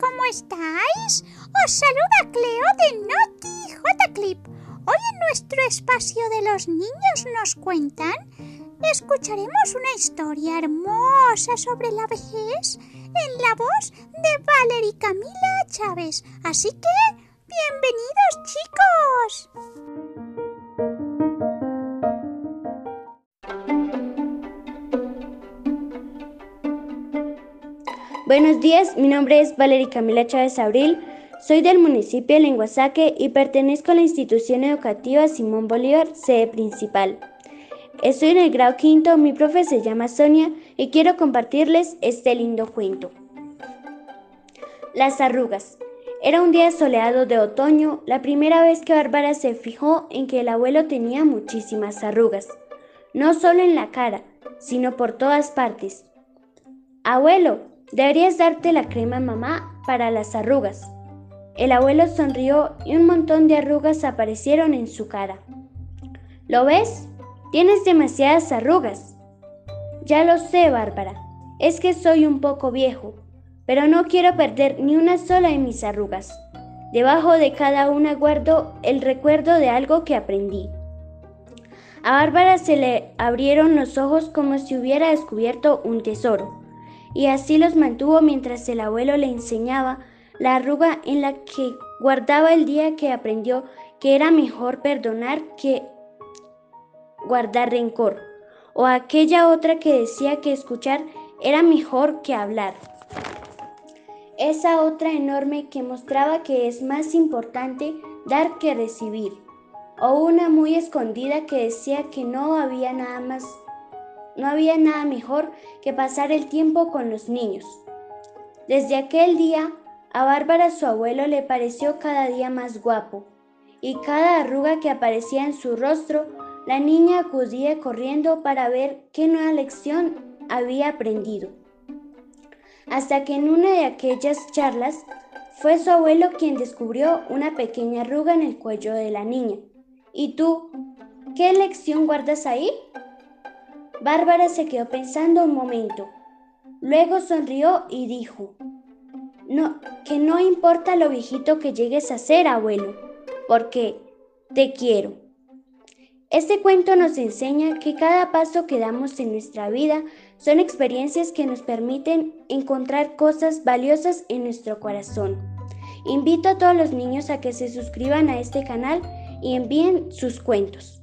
¿cómo estáis? Os saluda Cleo de Naughty J Clip. Hoy en nuestro espacio de los niños nos cuentan, escucharemos una historia hermosa sobre la vejez en la voz de Valerie Camila Chávez. Así que, bienvenidos chicos. Buenos días, mi nombre es Valeria Camila Chávez Abril, soy del municipio de Lenguasaque y pertenezco a la institución educativa Simón Bolívar, sede principal. Estoy en el grado quinto, mi profe se llama Sonia y quiero compartirles este lindo cuento. Las arrugas. Era un día soleado de otoño, la primera vez que Bárbara se fijó en que el abuelo tenía muchísimas arrugas, no solo en la cara, sino por todas partes. Abuelo, Deberías darte la crema mamá para las arrugas. El abuelo sonrió y un montón de arrugas aparecieron en su cara. ¿Lo ves? Tienes demasiadas arrugas. Ya lo sé, Bárbara. Es que soy un poco viejo, pero no quiero perder ni una sola de mis arrugas. Debajo de cada una guardo el recuerdo de algo que aprendí. A Bárbara se le abrieron los ojos como si hubiera descubierto un tesoro y así los mantuvo mientras el abuelo le enseñaba la arruga en la que guardaba el día que aprendió que era mejor perdonar que guardar rencor, o aquella otra que decía que escuchar era mejor que hablar. Esa otra enorme que mostraba que es más importante dar que recibir, o una muy escondida que decía que no había nada más no había nada mejor que pasar el tiempo con los niños. Desde aquel día, a Bárbara su abuelo le pareció cada día más guapo, y cada arruga que aparecía en su rostro, la niña acudía corriendo para ver qué nueva lección había aprendido. Hasta que en una de aquellas charlas fue su abuelo quien descubrió una pequeña arruga en el cuello de la niña. ¿Y tú? ¿Qué lección guardas ahí? Bárbara se quedó pensando un momento. Luego sonrió y dijo, no, que no importa lo viejito que llegues a ser, abuelo, porque te quiero. Este cuento nos enseña que cada paso que damos en nuestra vida son experiencias que nos permiten encontrar cosas valiosas en nuestro corazón. Invito a todos los niños a que se suscriban a este canal y envíen sus cuentos.